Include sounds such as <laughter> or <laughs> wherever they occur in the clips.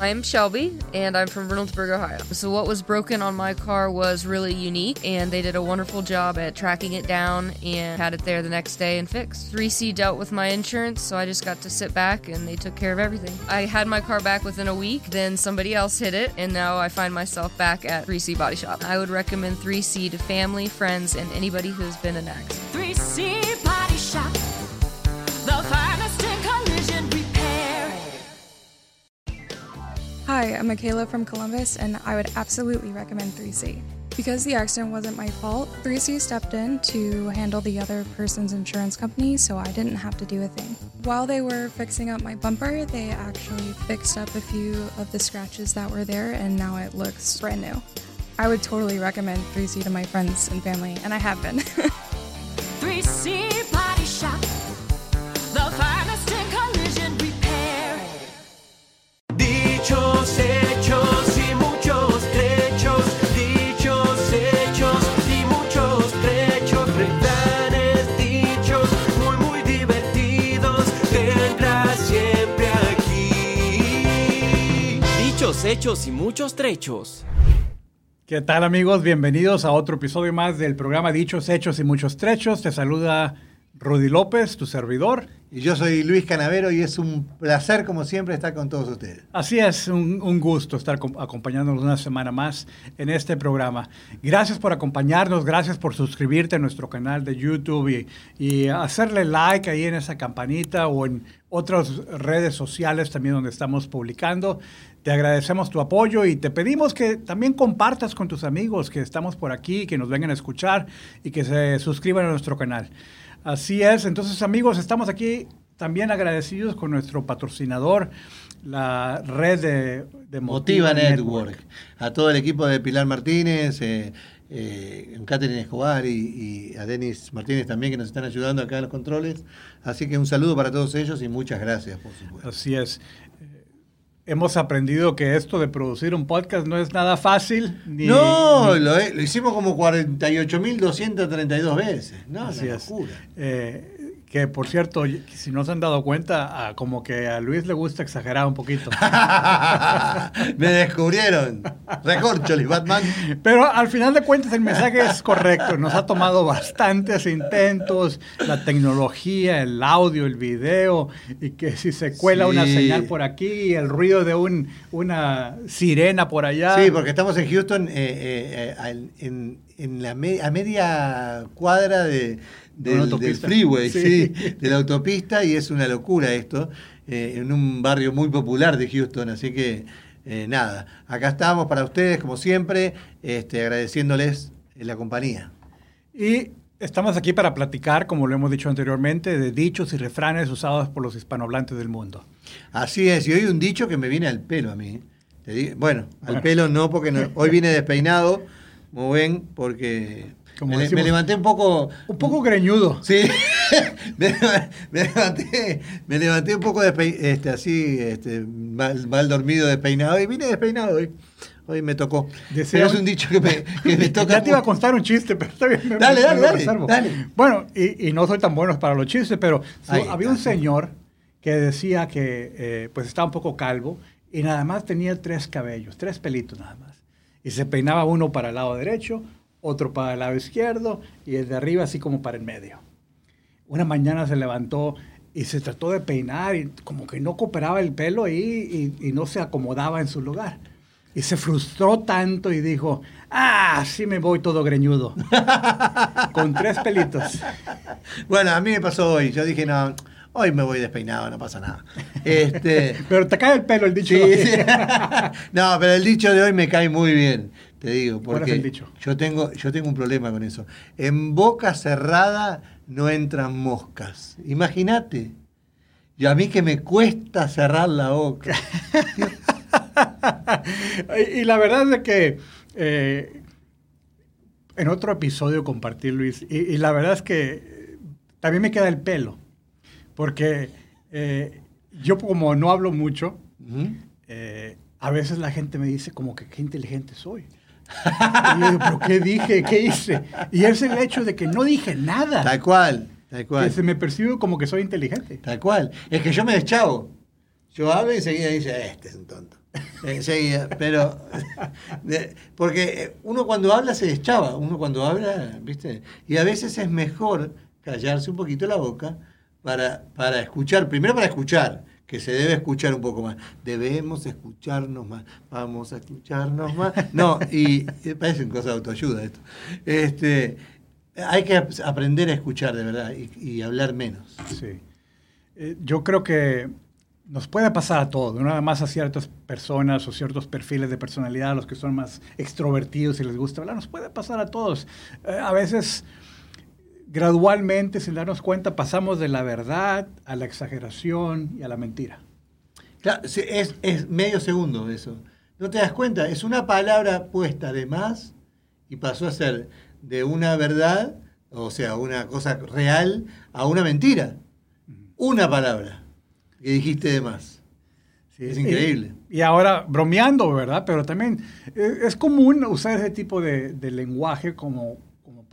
I'm Shelby, and I'm from Reynoldsburg, Ohio. So, what was broken on my car was really unique, and they did a wonderful job at tracking it down and had it there the next day and fixed. 3C dealt with my insurance, so I just got to sit back and they took care of everything. I had my car back within a week, then somebody else hit it, and now I find myself back at 3C Body Shop. I would recommend 3C to family, friends, and anybody who's been an accident. 3C Body Shop. Hi, I'm Michaela from Columbus, and I would absolutely recommend 3C. Because the accident wasn't my fault, 3C stepped in to handle the other person's insurance company, so I didn't have to do a thing. While they were fixing up my bumper, they actually fixed up a few of the scratches that were there, and now it looks brand new. I would totally recommend 3C to my friends and family, and I have been. <laughs> 3C Body Shop. Hechos y muchos trechos. ¿Qué tal amigos? Bienvenidos a otro episodio más del programa Dichos, Hechos y Muchos Trechos. Te saluda Rudy López, tu servidor. Y yo soy Luis Canavero y es un placer, como siempre, estar con todos ustedes. Así es, un, un gusto estar com- acompañándonos una semana más en este programa. Gracias por acompañarnos, gracias por suscribirte a nuestro canal de YouTube y, y hacerle like ahí en esa campanita o en otras redes sociales también donde estamos publicando. Te agradecemos tu apoyo y te pedimos que también compartas con tus amigos que estamos por aquí, que nos vengan a escuchar y que se suscriban a nuestro canal. Así es, entonces amigos, estamos aquí también agradecidos con nuestro patrocinador, la red de, de Motiva Network. A todo el equipo de Pilar Martínez, eh, eh, Catherine Escobar y, y a Denis Martínez también que nos están ayudando acá en los controles. Así que un saludo para todos ellos y muchas gracias, por supuesto. Así es. Hemos aprendido que esto de producir un podcast no es nada fácil. ni- no, ni- lo, lo hicimos como 48.232 veces. No, Así es. locura. Eh, que por cierto, si no se han dado cuenta, ah, como que a Luis le gusta exagerar un poquito. <laughs> Me descubrieron. Recorcholis, Batman. Pero al final de cuentas el mensaje es correcto. Nos ha tomado bastantes intentos, la tecnología, el audio, el video, y que si se cuela una señal por aquí, el ruido de un, una sirena por allá. Sí, porque estamos en Houston, eh, eh, eh, en, en la me- a media cuadra De del, freeway, Sí. sí, de la autopista, y es una locura esto, eh, en un barrio muy popular de Houston, así que eh, nada, acá estamos para ustedes, como siempre, este, agradeciéndoles eh, la compañía. Y estamos aquí para platicar, como lo hemos dicho anteriormente, de dichos y refranes usados por los hispanohablantes del mundo. Así es, y hoy un dicho que me viene al pelo a mí. Bueno, al Bueno. pelo no, porque no- hoy <laughs> vine despeinado, como ven, porque Como me, decimos- me levanté un poco... Un poco greñudo. Sí, <laughs> me, me levanté, me levanté un poco despe- este, así, este, mal, mal dormido, despeinado, y vine despeinado hoy. Hoy me tocó. Desea Pero es un- dicho que me, que me <laughs> toca. Ya te iba a contar un chiste, pero está bien. me- Dale, dale, dale, dale. Bueno, y, y no soy tan bueno para los chistes, pero Ahí había un señor que decía que eh, pues estaba un poco calvo y nada más tenía tres cabellos, tres pelitos nada más. Y se peinaba uno para el lado derecho, otro para el lado izquierdo y el de arriba así como para el medio. Una mañana se levantó y se trató de peinar y como que no cooperaba el pelo ahí y, y no se acomodaba en su lugar. Y se frustró tanto y dijo, ah, sí me voy todo greñudo. <laughs> Con tres pelitos. Bueno, a mí me pasó hoy. Yo dije, no, hoy me voy despeinado, no pasa nada. Este, <laughs> Pero te cae el pelo el dicho. sí, de hoy. <laughs> No, pero el dicho de hoy me cae muy bien, te digo. ¿Cuál es Porque dicho? Yo tengo, yo tengo un problema con eso. En boca cerrada no entran moscas. Imagínate. Y a mí que me cuesta cerrar la boca. <laughs> y, la verdad es que eh, en otro episodio compartí, Luis, y, y la verdad es que eh, también me queda el pelo, porque eh, yo como no hablo mucho, eh, a veces la gente me dice como que qué inteligente soy. Y yo digo, pero ¿qué dije? ¿Qué hice? Y es el hecho de que no dije nada. Tal cual, tal Que cual. se me percibe como que soy inteligente. Tal cual. Es que yo me deschavo. Yo hablo y enseguida dice, este es un tonto. enseguida, pero de- porque eh, uno cuando habla se deschaba, uno cuando habla, ¿viste? Y a veces es mejor callarse un poquito la boca para, para escuchar, primero para escuchar, que se debe escuchar un poco más. Debemos escucharnos más, vamos a escucharnos más. No, y, parecen cosas de autoayuda esto. Este, hay que ap- aprender a escuchar de verdad y, hablar menos. Sí. Eh, yo creo que nos puede pasar a todos, no nada más a ciertas personas o ciertos perfiles de personalidad, los que son más extrovertidos y les gusta hablar, nos puede pasar a todos. Eh, a veces, gradualmente, sin darnos cuenta, pasamos de la verdad a la exageración y a la mentira. Claro, es, es medio segundo eso. ¿No te das cuenta? Es una palabra puesta de más y pasó a ser de una verdad, o sea, una cosa real, a una mentira. Una palabra que dijiste de más. Sí, Es increíble. Y, y ahora, bromeando, ¿verdad? Pero también eh, es común usar ese tipo de, de lenguaje como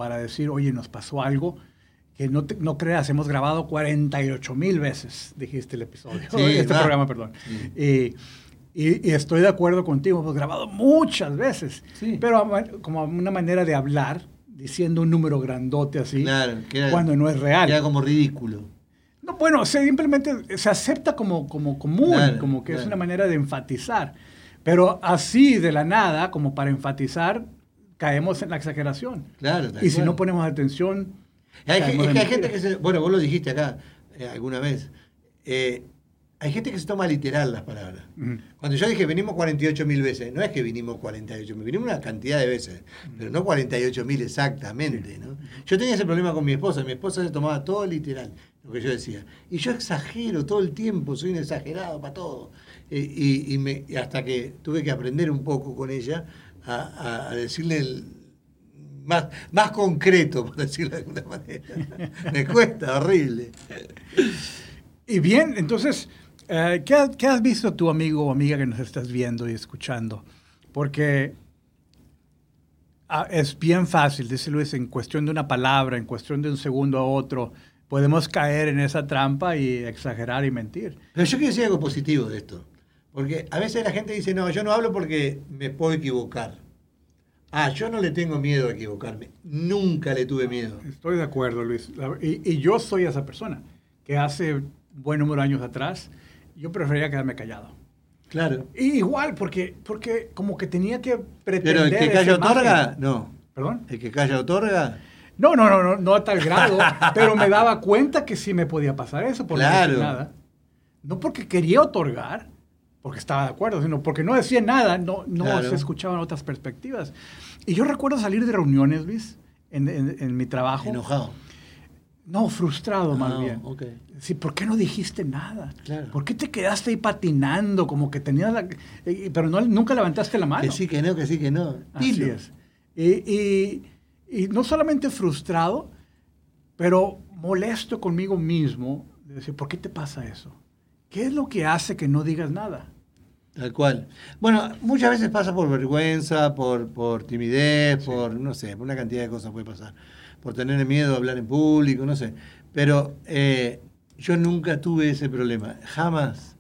para decir, oye, nos pasó algo que no, te- no creas, hemos grabado 48 mil veces, dijiste el episodio, Sí, <laughs> este programa, perdón. Y, y- y estoy de acuerdo contigo, hemos grabado muchas veces, Sí. pero como una manera de hablar, diciendo un número grandote así, Claro, que era- cuando no es real. Era como ridículo. No, bueno, simplemente se acepta como, como común, Claro, como que es una manera de enfatizar. Pero así, de la nada, como para enfatizar, caemos en la exageración. Claro, Y si no ponemos atención... Hay, es que hay gente que se. Bueno, vos lo dijiste acá eh, alguna vez. Eh, hay gente que se toma literal las palabras. Ujú. Cuando yo dije venimos 48 mil veces, no es que vinimos 48 mil, vinimos una cantidad de veces, pero no 48 mil exactamente. ¿no? Yo tenía ese problema con mi esposa, mi esposa se tomaba todo literal, lo que yo decía. Y yo exagero todo el tiempo, soy un exagerado para todo. Eh, y, y me- y hasta que tuve que aprender un poco con ella a, a- a decirle el- más, más concreto, por decirlo de alguna manera. <laughs> me cuesta, horrible. Y bien, entonces, eh, ¿qué, qué has visto tu amigo o amiga que nos estás viendo y escuchando? Porque ah, es bien fácil, dice Luis, en cuestión de una palabra, en cuestión de un segundo a otro, podemos caer en esa trampa y exagerar y mentir. Pero yo quiero decir algo positivo de esto. Porque a veces la gente dice, no, yo no hablo porque me puedo equivocar. Ah, yo no le tengo miedo a equivocarme. Nunca le tuve miedo. Estoy de acuerdo, Luis. Y, y yo soy esa persona que hace buen número de años atrás, yo prefería quedarme callado. Claro. Y igual, porque, porque como que tenía que Pero pretender... el que calla otorga, no. ¿Perdón? El que calla otorga. No, no, no, no, no a tal grado, <laughs> pero me daba cuenta que sí me podía pasar eso por no Claro. decir nada. No porque quería otorgar, porque estaba de acuerdo, sino porque no decía nada, no, no Claro. se escuchaban otras perspectivas. Y yo recuerdo salir de reuniones, Luis, en, en- en mi trabajo. Enojado. No, frustrado más Ah, bien. ok. Sí, ¿por qué no dijiste nada? Claro. ¿Por qué te quedaste ahí patinando como que tenías la... eh, pero no, nunca levantaste la mano? Que sí, que no, que sí, que no. Así Dilo. es. Y, y- y no solamente frustrado, pero molesto conmigo mismo de decir, ¿por qué te pasa eso? ¿Qué es lo que hace que no digas nada? Tal cual. Bueno, muchas veces pasa por vergüenza, por, por timidez, por, no sé, por una cantidad de cosas puede pasar. Por tener miedo a hablar en público, no sé. Pero eh, yo nunca tuve ese problema, jamás.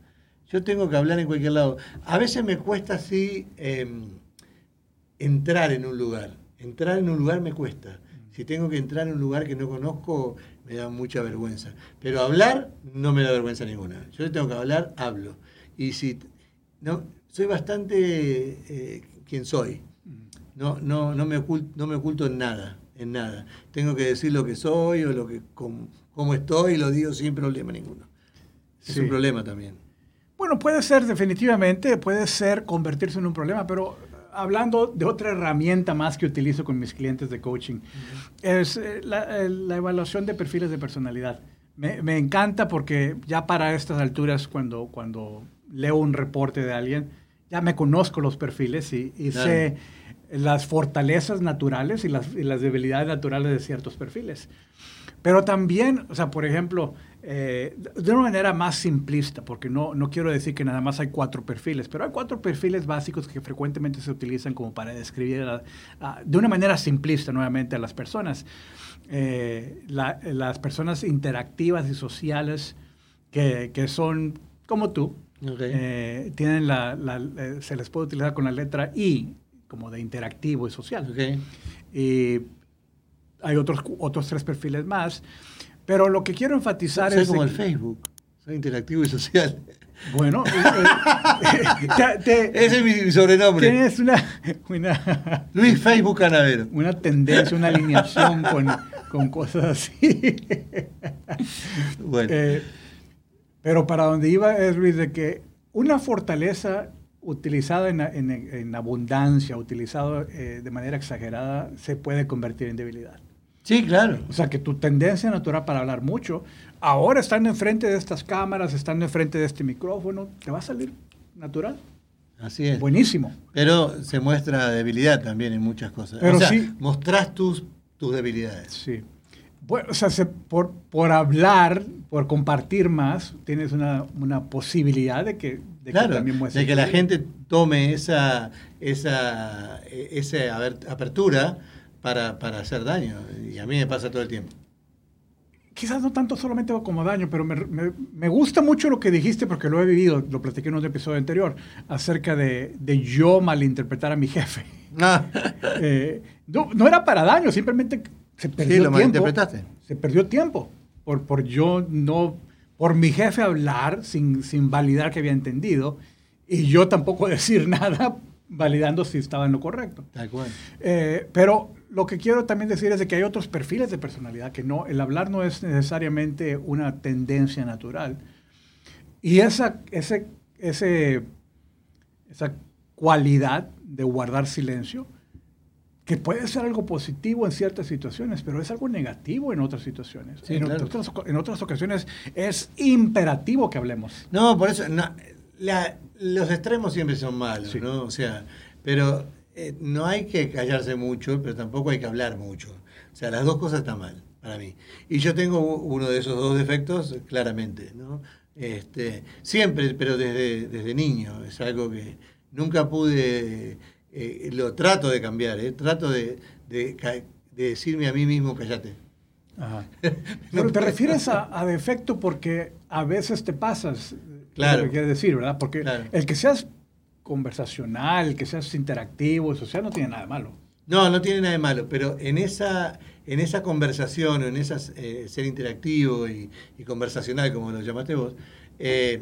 Yo tengo que hablar en cualquier lado. A veces me cuesta así em, entrar en un lugar. Entrar en un lugar me cuesta. Si tengo que entrar en un lugar que no conozco, me da mucha vergüenza. Pero hablar no me da vergüenza ninguna. Yo tengo que hablar, hablo. Y si no, soy bastante eh, quien soy. No, no, no, me oculto, no me oculto en nada, en nada. Tengo que decir lo que soy o lo que cómo, cómo estoy y lo digo sin problema ninguno. Es Sí. un problema también. Bueno, puede ser definitivamente, puede ser convertirse en un problema, pero hablando de otra herramienta más que utilizo con mis clientes de coaching, es eh, la, eh, la evaluación de perfiles de personalidad. Me, me encanta porque ya para estas alturas, cuando, cuando leo un reporte de alguien, ya me conozco los perfiles y, y Claro. sé las fortalezas naturales y las, y las debilidades naturales de ciertos perfiles. Pero también, o sea, por ejemplo, eh, de una manera más simplista, porque no, no quiero decir que nada más hay cuatro perfiles, pero hay cuatro perfiles básicos que frecuentemente se utilizan como para describir a- a- de una manera simplista nuevamente a las personas. Eh, la- las personas interactivas y sociales que, que son como tú, Ok. Eh, tienen la, la- eh, se les puede utilizar con la letra I, como de interactivo y social. Ok. Y hay otros, otros tres perfiles más. Pero lo que quiero enfatizar Soy es... como el Facebook. Soy interactivo y social. Bueno, eh, <laughs> te- te- Ese es mi, mi sobrenombre. tienes una, una, <laughs> Luis Facebook Canavero. una tendencia, una alineación con, con cosas así. <laughs> Bueno. Eh, pero para donde iba es, Luis, de que una fortaleza utilizada en, en- en abundancia, utilizada eh, de manera exagerada, se puede convertir en debilidad. Sí, claro. O sea, que tu tendencia natural para hablar mucho, ahora estando enfrente de estas cámaras, estando enfrente de este micrófono, te va a salir natural. Así es. Buenísimo. Pero se muestra debilidad también en muchas cosas. Pero o sea, sí- mostrás tus, tus debilidades. Sí. Bueno, o sea, se- por, por hablar, por compartir más, tienes una, una posibilidad de que, de que claro, también muestres de que la gente tome esa, esa, eh, esa apertura para, para hacer daño. Y a mí me pasa todo el tiempo. Quizás no tanto solamente como daño, pero me, me- me gusta mucho lo que dijiste porque lo he vivido, lo platiqué en un episodio anterior, acerca de, de yo malinterpretar a mi jefe. Ah, <laughs> Eh, no, no era para daño, simplemente se perdió lo tiempo. malinterpretaste. Se perdió tiempo por, por yo no, por mi jefe hablar sin, sin validar que había entendido y yo tampoco <laughs> decir nada validando si estaba en lo correcto. Eh, pero lo que quiero también decir es de que hay otros perfiles de personalidad, que no, el hablar no es necesariamente una tendencia natural. Y esa, ese, ese, esa cualidad de guardar silencio, que puede ser algo positivo en ciertas situaciones, pero es algo negativo en otras situaciones. Sí, en, claro. otras, en otras ocasiones es imperativo que hablemos. No, por eso, no, la- los extremos siempre son malos, Sí. ¿no? O sea, pero eh, no hay que callarse mucho, pero tampoco hay que hablar mucho. O sea, las dos cosas están mal para mí. Y yo tengo uno de esos dos defectos, claramente, ¿no? Este, siempre, pero desde, desde niño, es algo que nunca pude, eh, lo trato de cambiar, ¿eh? Trato de, de ca- de decirme a mí mismo, cállate. Ajá. <laughs> Pero te refieres a, a defecto porque a veces te pasas. Claro. Lo que quieres decir, ¿verdad? Porque Claro. el que seas conversacional, el que seas interactivo, social, no tiene nada de malo. No, no tiene nada de malo, pero en esa, en esa conversación, en esa eh, ser interactivo y, y conversacional, como lo llamaste vos, eh,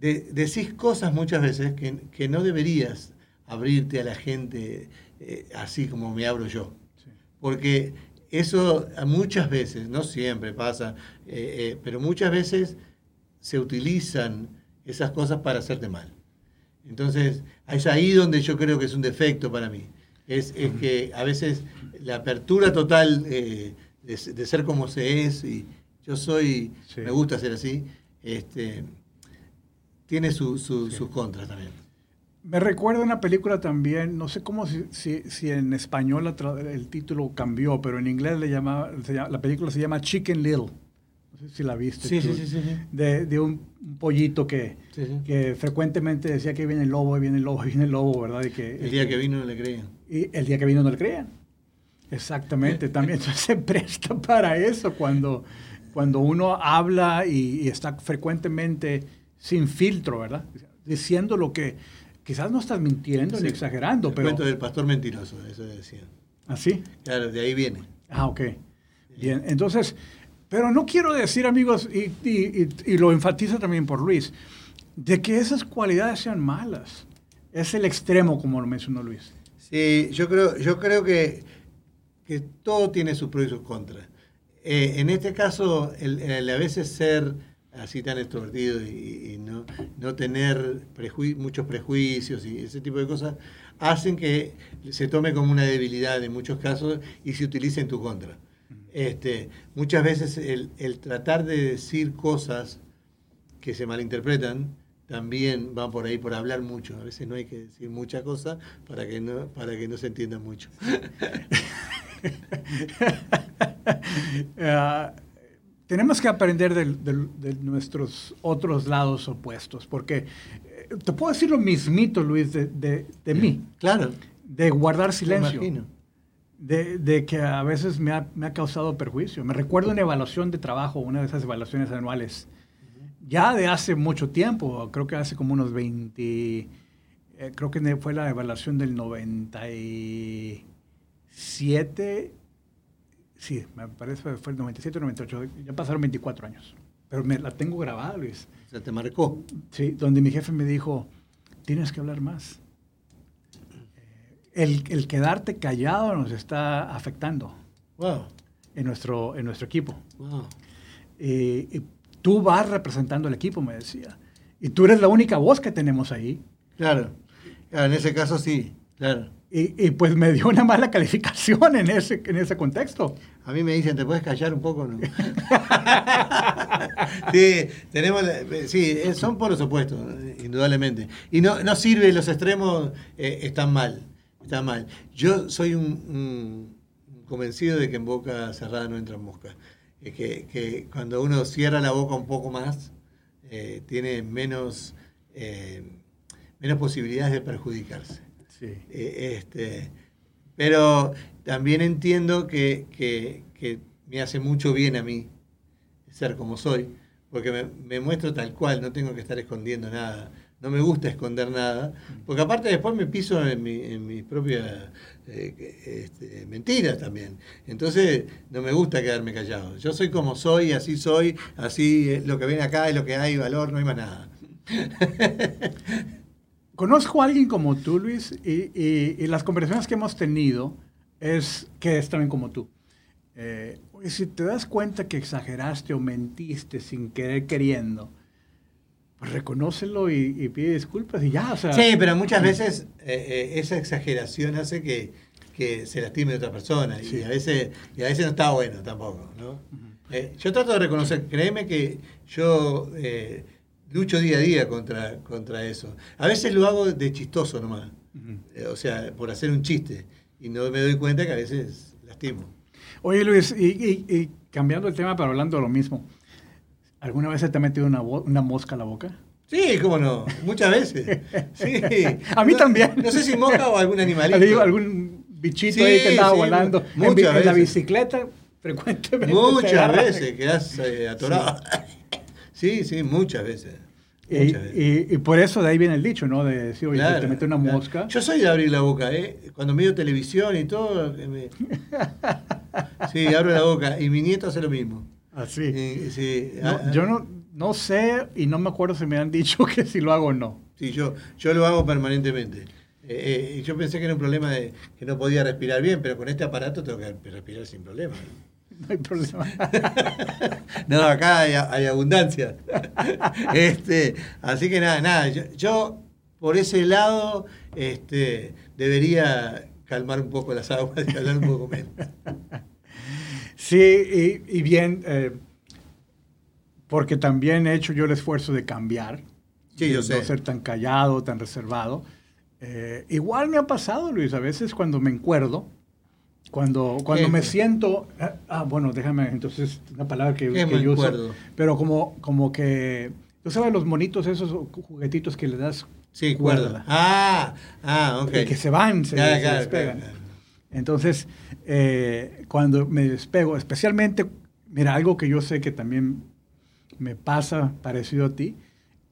de- decís cosas muchas veces que, que no deberías abrirte a la gente eh, así como me abro yo. Porque eso muchas veces, no siempre pasa, pero muchas veces se utilizan esas cosas para hacerte mal. Entonces, es ahí donde yo creo que es un defecto para mí. Es, es que a veces la apertura total eh, de, de ser como se es, y yo soy, Sí. me gusta ser así, este, tiene su- su- sus contras también. Me recuerda una película también, no sé cómo si, si- si en español el título cambió, pero en inglés le llamaba, la película se llama Chicken Little. No sé si la viste. Sí, tú. sí, sí, sí, sí. De, de un pollito que, Sí, sí. que frecuentemente decía que viene el lobo, viene el lobo, viene el lobo, ¿verdad? Y que, El día que vino no le creían. Y el día que vino no le creían. Exactamente, también <laughs> se presta para eso cuando, cuando uno habla y, y está frecuentemente sin filtro, ¿verdad? Diciendo lo que quizás no estás mintiendo ni Sí. exagerando, El pero cuento del pastor mentiroso, eso decían. así. Claro, de ahí viene. Ah, ok. Bien, entonces, pero no quiero decir, amigos, y, y- y- y lo enfatizo también por Luis, de que esas cualidades sean malas. Es el extremo, como lo mencionó Luis. Sí, yo creo, yo creo que, que todo tiene sus pros y sus contras. Eh, en este caso, el, el a veces ser así tan extrovertido y, y no, no tener prejui- muchos prejuicios y ese tipo de cosas, hacen que se tome como una debilidad en muchos casos y se utilice en tu contra. Este, muchas veces el, el tratar de decir cosas que se malinterpretan también van por ahí por hablar mucho. A veces no hay que decir mucha cosa para que no, para que no se entienda mucho. <laughs> Eh, tenemos que aprender de nuestros otros lados opuestos, porque eh, te puedo decir lo mismito, Luis, de, de- mí, Claro, de guardar me silencio, imagino. De, de que a veces me ha, me ha causado perjuicio. Me recuerdo una evaluación de trabajo, una de esas evaluaciones anuales, ya de hace mucho tiempo, creo que hace como unos 20, eh, creo que fue la evaluación del 97, sí, me parece que fue el 97 o 98, ya pasaron 24 años, pero me la tengo grabada, Luis. O sea, te marcó. Sí, donde mi jefe me dijo, tienes que hablar más. El, el quedarte callado nos está afectando Wow. en nuestro, en nuestro equipo. Wow. Eh, y tú vas representando al equipo, me decía. Y tú eres la única voz que tenemos ahí. Claro. Claro, en ese caso sí. Claro. Y, y, pues me dio una mala <laughs> calificación en ese, en ese contexto. A mí me dicen, ¿te puedes callar un poco? No? <laughs> sí, tenemos, sí, eh, son por eh, indudablemente. Y no, no sirve, los extremos eh, están mal, están mal. Yo soy un, un convencido de que en boca cerrada no entran moscas. Eh, que, que cuando uno cierra la boca un poco más, eh, tiene menos, eh, menos posibilidades de perjudicarse. Sí. Eh, este, pero también entiendo que, que- que me hace mucho bien a mí ser como soy, porque me, me muestro tal cual, no tengo que estar escondiendo nada. No me gusta esconder nada, porque aparte después me piso en, mi, en mis propias eh, este, mentiras también. Entonces no me gusta quedarme callado. Yo soy como soy, así soy, así lo que ven acá es lo que hay, valor, no hay más nada. <laughs> Conozco a alguien como tú, Luis, y, y- las conversaciones que hemos tenido es que es también como tú. Eh, si te das cuenta que exageraste o mentiste sin querer queriendo, reconócelo y, y pide disculpas y ya, o sea. Sí, pero muchas veces eh, eh, esa exageración hace que, que se lastime a otra persona y, Sí. a veces, y a veces no está bueno tampoco. ¿no? Eh, yo trato de reconocer, créeme que yo eh, lucho día a día contra, contra eso. A veces lo hago de chistoso nomás, Ujú. eh, o sea, por hacer un chiste y no me doy cuenta que a veces lastimo. Oye, Luis, y, y- y cambiando el tema, pero hablando de lo mismo, ¿alguna vez se te ha metido una, una mosca a la boca? Sí, cómo no, muchas veces. <laughs> Sí. A mí No- también. No sé si mosca o algún animalito. Digo, algún bichito Sí, ahí que andaba sí, volando en, la bicicleta, frecuentemente. te Muchas veces quedas eh, atorado. Sí. sí, muchas veces. Y, y- y por eso de ahí viene el dicho, ¿no? De decir, oye, Claro, te mete una claro. mosca. Yo soy de abrir la boca, ¿eh? Cuando miro televisión y todo. me- <laughs> Sí, abro la boca. Y mi nieto hace lo mismo. Así. Sí, No, ah, yo no, no sé y no me acuerdo si me han <laughs> dicho que si lo hago o no. Sí, yo, yo lo hago permanentemente. Eh, eh, yo pensé que era un problema de que no podía respirar bien, pero con este aparato tengo que respirar sin problema. <laughs> No hay problema. <laughs> No, acá hay, hay abundancia. Este, así que nada, nada. Yo, yo, por ese lado este, debería calmar un poco las aguas y hablar un poco menos. Sí, y, y bien, eh, porque también he hecho yo el esfuerzo de cambiar. Sí, de yo no sé. ser tan callado, tan reservado. Eh, igual me ha pasado, Luis, a veces cuando me encuerdo, cuando, cuando me siento... ah, Ah, bueno, déjame, entonces, una palabra que, ¿Qué que me yo uso. Pero como, como que... ¿Tú sabes los monitos, esos juguetitos que le das Sí, cuerda? cuerda. Ah, ah, ok. y que se van, se, Ya, se claro, despegan. Entonces, eh, cuando me despego, especialmente, mira, algo que yo sé que también me pasa parecido a ti,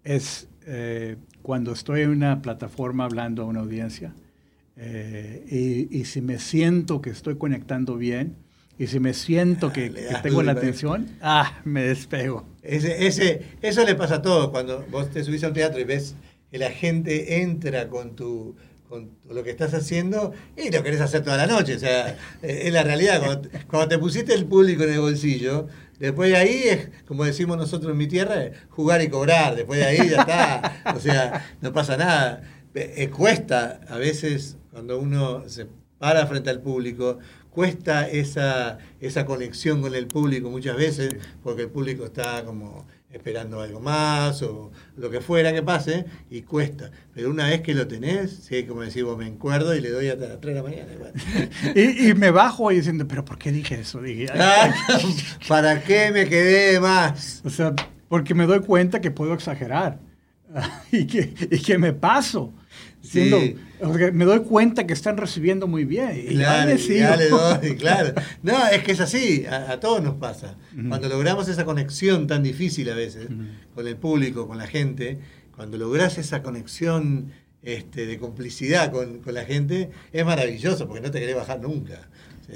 es eh, cuando estoy en una plataforma hablando a una audiencia eh, y, y si me siento que estoy conectando bien y si me siento que, Ah, que tengo la atención, ah, me despego. Ese, ese, eso le pasa a todos cuando vos te subís a un teatro y ves que la gente entra con tu con lo que estás haciendo y lo querés hacer toda la noche. O sea, es la realidad. Cuando, cuando te pusiste el público en el bolsillo, después de ahí es, como decimos nosotros en mi tierra, jugar y cobrar. Después de ahí ya está. O sea, no pasa nada. Eh, eh, cuesta a veces cuando uno se para frente al público, cuesta esa, esa conexión con el público muchas veces, porque el público está como esperando algo más o lo que fuera que pase, y cuesta. Pero una vez que lo tenés, sí, como decimos, me encuerdo y le doy hasta las 3 de la mañana. <laughs> Y, y me bajo ahí diciendo, pero ¿por qué dije eso? Dije, "Ay, Ah, <laughs> ¿Para qué me quedé más? O sea, porque me doy cuenta que puedo exagerar. <laughs> y, que, y que me paso. Sí. Siendo- sea, me doy cuenta que están recibiendo muy bien. Y Claro, ya sigo. le doy, <laughs> claro. No, es que es así, a, a todos nos pasa. Cuando logramos esa conexión tan difícil a veces con el público, con la gente, cuando logras esa conexión este, de complicidad con, con la gente, es maravilloso porque no te querés bajar nunca.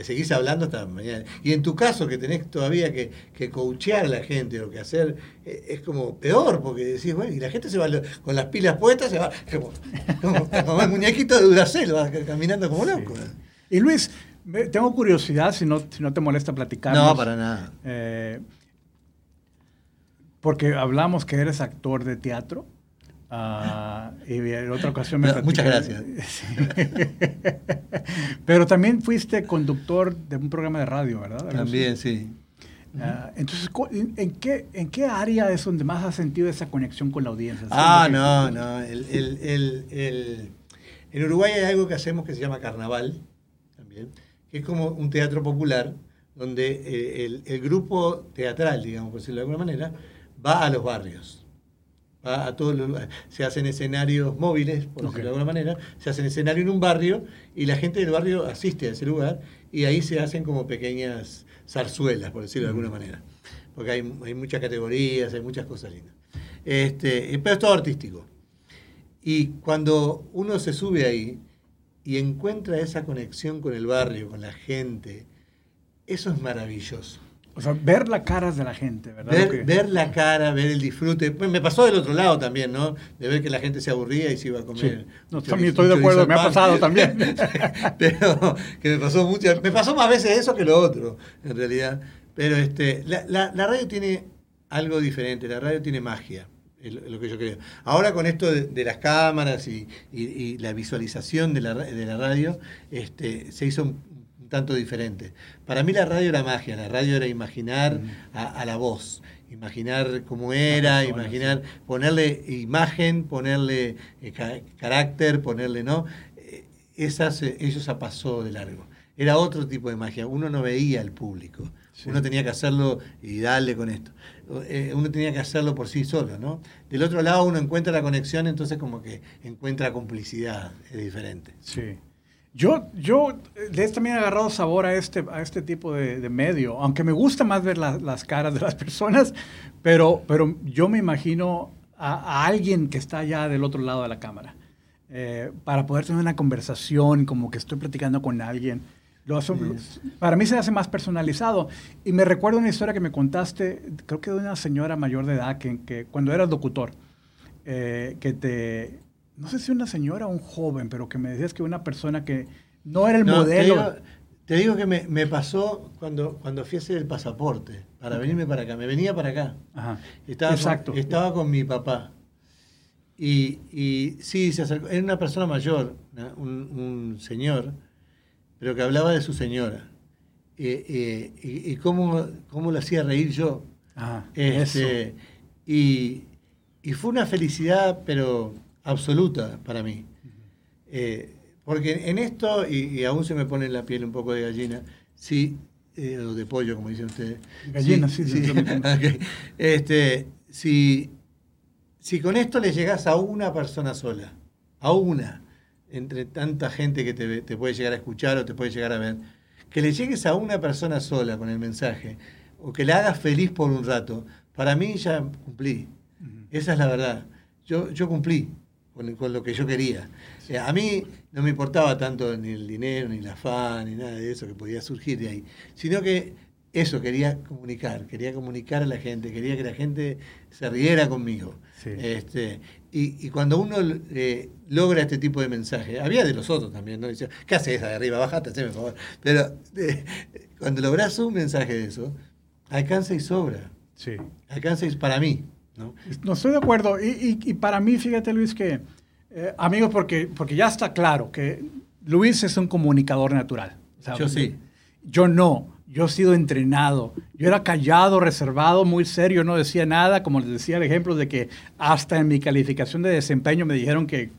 Seguís hablando hasta mañana. Y en tu caso, que tenés todavía que, que coachear a la gente o que hacer, eh, es como peor, porque decís, bueno, y la gente se va con las pilas puestas, se va <laughs> como, como, como el muñequito de Duracell, va caminando como loco. Y Luis, tengo curiosidad, si no, si no te molesta platicar. No, para nada. Eh, porque hablamos que eres actor de teatro. Ah, y en otra ocasión me No, muchas Sí. <laughs> Pero también fuiste conductor de un programa de radio, ¿verdad? También, sí. Ah, entonces, ¿en en qué, ¿en qué área es donde más has sentido esa conexión con la audiencia? Ah, no, no. el- el- el- en Uruguay hay algo que hacemos que se llama carnaval, también, que es como un teatro popular, donde eh, el, el grupo teatral, digamos, por decirlo de alguna manera, va a los barrios. A todos. Se hacen escenarios móviles, por decirlo de alguna manera, se hacen escenario en un barrio y la gente del barrio asiste a ese lugar y ahí se hacen como pequeñas zarzuelas, por decirlo de alguna manera. Porque hay, hay muchas categorías, hay muchas cosas lindas. Este, pero es todo artístico. Y cuando uno se sube ahí y encuentra esa conexión con el barrio, con la gente, eso es maravilloso. O sea, ver las caras de la gente, ¿verdad? Ver, que- ver la cara, ver el disfrute. Pues me pasó del otro lado también, ¿no? De ver que la gente se aburría y se iba a comer. Sí. No, también estoy de acuerdo, me ha pasado también. <laughs> Pero que me pasó muchas, me pasó más veces eso que lo otro, en realidad. Pero este, la, la- la radio tiene algo diferente, la radio tiene magia, es lo, que yo creo. Ahora con esto de, de las cámaras y, y- y la visualización de la, de la radio, este, se hizo un tanto diferente. Para mí la radio era magia, la radio era imaginar a, a la voz. Imaginar cómo era, persona, imaginar, ponerle imagen, ponerle eh, ca- carácter, ponerle, ¿no? Eh, esas eso se pasó de largo. Era otro tipo de magia. Uno no veía al público. Uno tenía que hacerlo y darle con esto. Eh, uno tenía que hacerlo por sí solo, ¿no? Del otro lado uno encuentra la conexión, entonces como que encuentra complicidad, es diferente. Sí. Yo, yo eh, le he también agarrado sabor a este, a este tipo de, de medio, aunque me gusta más ver la- las caras de las personas, pero, pero yo me imagino a, a alguien que está allá del otro lado de la cámara, eh, para poder tener una conversación, como que estoy platicando con alguien. Lo hace- Para mí se hace más personalizado. Y me recuerdo una historia que me contaste, creo que de una señora mayor de edad, que, que cuando eras locutor, eh, que te, no sé si una señora o un joven, pero que me decías que una persona que no era el No, modelo. Te digo, te digo que me, me pasó cuando, cuando fui a hacer el pasaporte, para venirme para acá. Me venía para acá. Ajá. Estaba Exacto. Con, estaba con mi papá. Y, y sí, se acercó. Era una persona mayor, un, un señor, pero que hablaba de su señora. Eh, eh, y y cómo, cómo lo hacía reír yo. Ajá, Este, eso. y, y fue una felicidad, pero absoluta para mí. Eh, porque en esto, y, y aún se me pone en la piel un poco de gallina, sí, eh, o de pollo, como dicen ustedes. Gallina, sí, sí. <laughs> Este, si, si con esto le llegas a una persona sola, a una, entre tanta gente que te, te puede llegar a escuchar o te puede llegar a ver, que le llegues a una persona sola con el mensaje, o que la hagas feliz por un rato, para mí ya cumplí. Esa es la verdad. Yo, yo cumplí con, con lo que yo quería. O sea, a mí no me importaba tanto ni el dinero, ni la afán, ni nada de eso que podía surgir de ahí, sino que eso quería comunicar, quería comunicar a la gente, quería que la gente se riera conmigo. Sí. Este, y, y cuando uno eh, logra este tipo de mensaje, había de los otros también, ¿no? Dice, ¿qué haces de arriba? Bajate, haceme favor. Pero eh, cuando logras un mensaje de eso, alcanza y sobra. Sí. Alcanza y para mí, ¿no? No estoy de acuerdo. Y, y- y para mí, fíjate, Luis, que, eh, amigos, porque, porque ya está claro que Luis es un comunicador natural. Yo sí. Yo no. Yo he sido entrenado. Yo era callado, reservado, muy serio, no decía nada. Como les decía el ejemplo de que hasta en mi calificación de desempeño me dijeron que,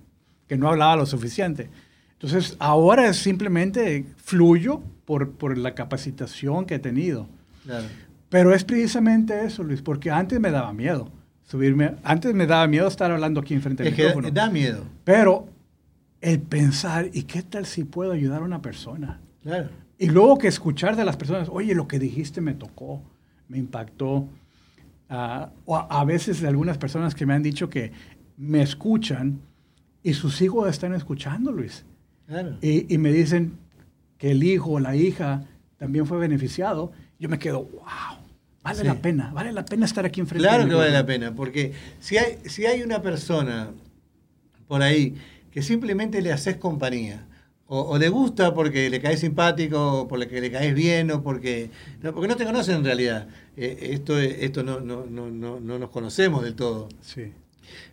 que no hablaba lo suficiente. Entonces, ahora es simplemente fluyo por, por la capacitación que he tenido. Claro. Pero es precisamente eso, Luis, porque antes me daba miedo. Subirme. Antes me daba miedo estar hablando aquí enfrente del Es que da, micrófono. da miedo. Pero el pensar, ¿y qué tal si puedo ayudar a una persona? Claro. Y luego que escuchar de las personas, oye, lo que dijiste me tocó, me impactó. Ah, o a, a veces de algunas personas que me han dicho que me escuchan y sus hijos están escuchando, Luis. Claro. Y, y me dicen que el hijo o la hija también fue beneficiado. Yo me quedo, wow, vale Sí. la pena, vale la pena estar aquí enfrente. Claro que vale la pena, porque si hay, si hay una persona por ahí que simplemente le haces compañía, o, o le gusta porque le caes simpático, o porque le caes bien, o porque no, porque no te conocen en realidad. Eh, esto esto no, no, no, no, no nos conocemos del todo. Sí,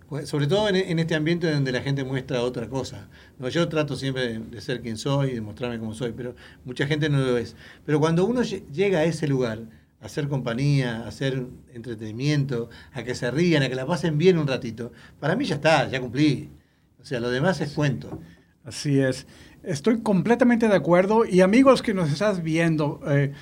Pues, Sobre todo en, en este ambiente donde la gente muestra otra cosa. No, yo trato siempre de, de ser quien soy, de mostrarme como soy, pero mucha gente no lo es. Pero cuando uno lle- llega a ese lugar, hacer compañía, hacer entretenimiento, a que se rían, a que la pasen bien un ratito, para mí ya está, ya cumplí. O sea, lo demás es cuento. así es. Estoy completamente de acuerdo. Y amigos que nos estás viendo, eh,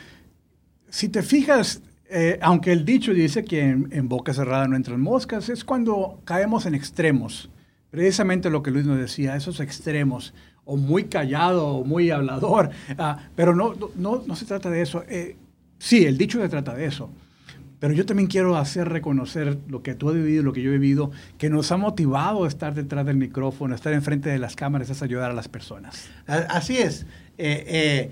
si te fijas, eh, aunque el dicho dice que en, boca cerrada no entran moscas, es cuando caemos en extremos. Precisamente lo que Luis nos decía, esos extremos, o muy callado o muy hablador, ah, pero no, no- no, no se trata de eso. Eh, sí, el dicho se trata de eso. Pero yo también quiero hacer reconocer lo que tú has vivido, lo que yo he vivido, que nos ha motivado a estar detrás del micrófono, a estar enfrente de las cámaras, es ayudar a las personas. Así es. Eh, eh,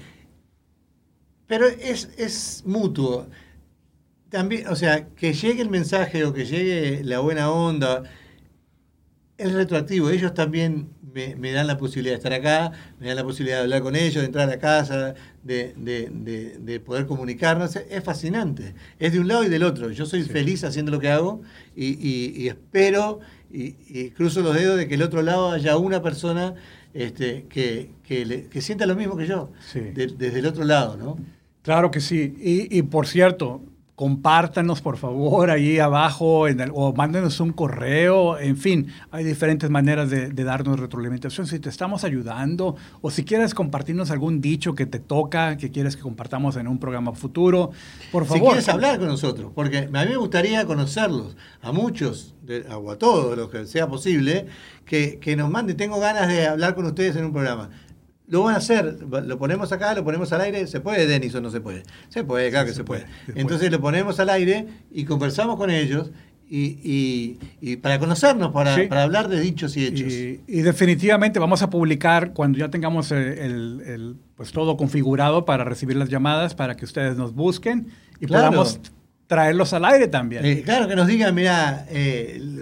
pero es, es mutuo. También, o sea, que llegue el mensaje o que llegue la buena onda, es retroactivo. Ellos también me, me dan la posibilidad de estar acá, me dan la posibilidad de hablar con ellos, de entrar a casa, de, de- de- de poder comunicarnos. Es fascinante. Es de un lado y del otro. Yo soy feliz haciendo lo que hago y, y- y espero y, y cruzo los dedos de que el otro lado haya una persona este, que, que, le- que sienta lo mismo que yo, Sí. desde el otro lado, ¿no? Claro que sí. Y, y, por cierto, compártanos por favor ahí abajo en el- o mándenos un correo. En fin, hay diferentes maneras de, de darnos retroalimentación. Si te estamos ayudando o si quieres compartirnos algún dicho que te toca, que quieres que compartamos en un programa futuro, por Si favor. quieres hablar con nosotros, porque a mí me gustaría conocerlos, a muchos, de- o a todos los que sea posible, que, que nos manden. Tengo ganas de hablar con ustedes en un programa. Lo van a hacer, lo ponemos acá, lo ponemos al aire. ¿Se puede, Denis, o no se puede? Se puede, claro que se, puede. se Entonces lo ponemos al aire y conversamos con ellos y, y- y para conocernos, para, Sí. para hablar de dichos y hechos. Y, y definitivamente vamos a publicar cuando ya tengamos el, el- el, pues todo configurado para recibir las llamadas, para que ustedes nos busquen y Claro. podamos traerlos al aire también. Eh, claro, que nos digan, mira,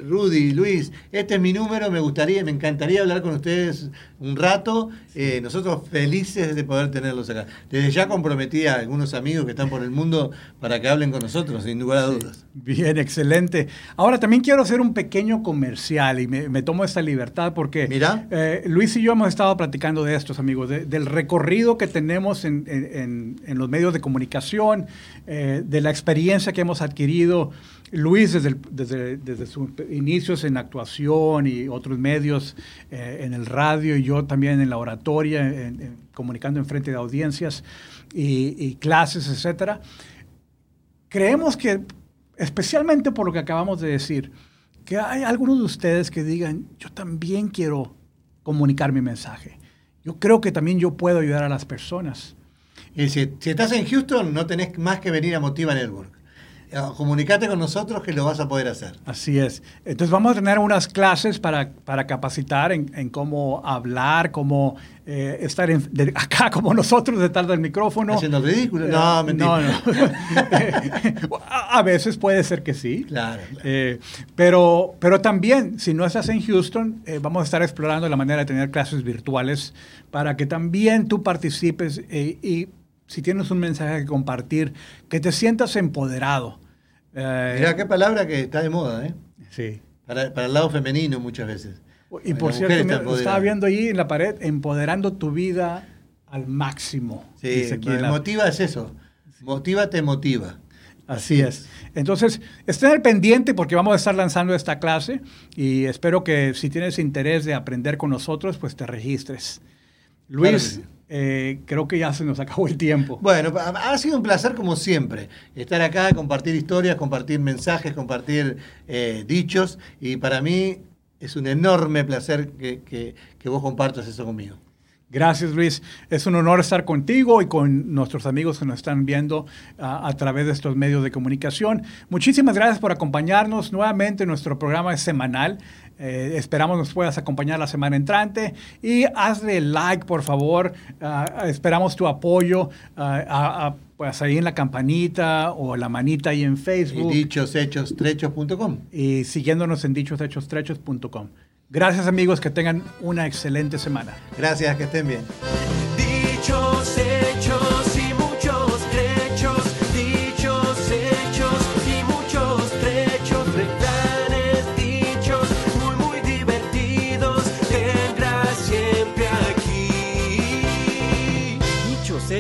Rudy, Luis, este es mi número, me gustaría, me encantaría hablar con ustedes un rato. Eh, nosotros felices de poder tenerlos acá. Desde ya comprometí a algunos amigos que están por el mundo para que hablen con nosotros, sin lugar a dudas. Bien, excelente. Ahora también quiero hacer un pequeño comercial y me, me tomo esta libertad porque Mira. eh, Luis y yo hemos estado platicando de estos, amigos, de- del recorrido que tenemos en, en- en- los medios de comunicación, eh, de la experiencia que hemos adquirido. Luis desde, el- desde, desde sus inicios en actuación y otros medios eh, en el radio y yo también en la oratoria, en- en- comunicando en frente de audiencias y, y clases, etcétera creemos que, especialmente por lo que acabamos de decir, que hay algunos de ustedes que digan, yo también quiero comunicar mi mensaje. Yo creo que también yo puedo ayudar a las personas. Y si, si estás en Houston, no tenés más que venir a Motiva Network. Eh, Comunicate con nosotros que lo vas a poder hacer. Así es. Entonces vamos a tener unas clases para, para capacitar en, en cómo hablar, cómo eh, estar en- de- <laughs> acá como nosotros detrás del micrófono. Haciendo ridículo. Eh, No, mentira. no, no. <laughs> a, a veces puede ser que sí. Claro, claro. Eh, pero, pero también, si no estás en Houston, vamos a estar explorando la manera de tener clases virtuales para que también tú participes y si tienes un mensaje que compartir, que te sientas empoderado. Eh, Mirá qué palabra que está de moda, ¿eh? Sí. Para, para el lado femenino muchas veces. Y por mujer cierto, está me- estaba viendo ahí en la pared, empoderando tu vida al máximo. Sí, la- motiva es eso. Motiva te motiva. Así es. Entonces, estén al pendiente porque vamos a estar lanzando esta clase y espero que si tienes interés de aprender con nosotros, pues te registres. Luis. Eh, creo que ya se nos acabó el tiempo. Bueno, ha sido un placer como siempre estar acá, compartir historias, compartir mensajes, compartir eh, dichos y para mí es un enorme placer que, que- que vos compartas eso conmigo. Gracias Luis, es un honor estar contigo y con nuestros amigos que nos están viendo a través de estos medios de comunicación. Muchísimas gracias por acompañarnos nuevamente. Nuestro programa es semanal. Eh, esperamos nos puedas acompañar la semana entrante y hazle like por favor. Ah, esperamos tu apoyo ah, a- a- pues ahí en la campanita o la manita ahí en Y Facebook dichoshechos.com. y siguiéndonos en dichoshechos.com. Gracias amigos, que tengan una excelente semana. Gracias, que estén bien.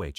OH.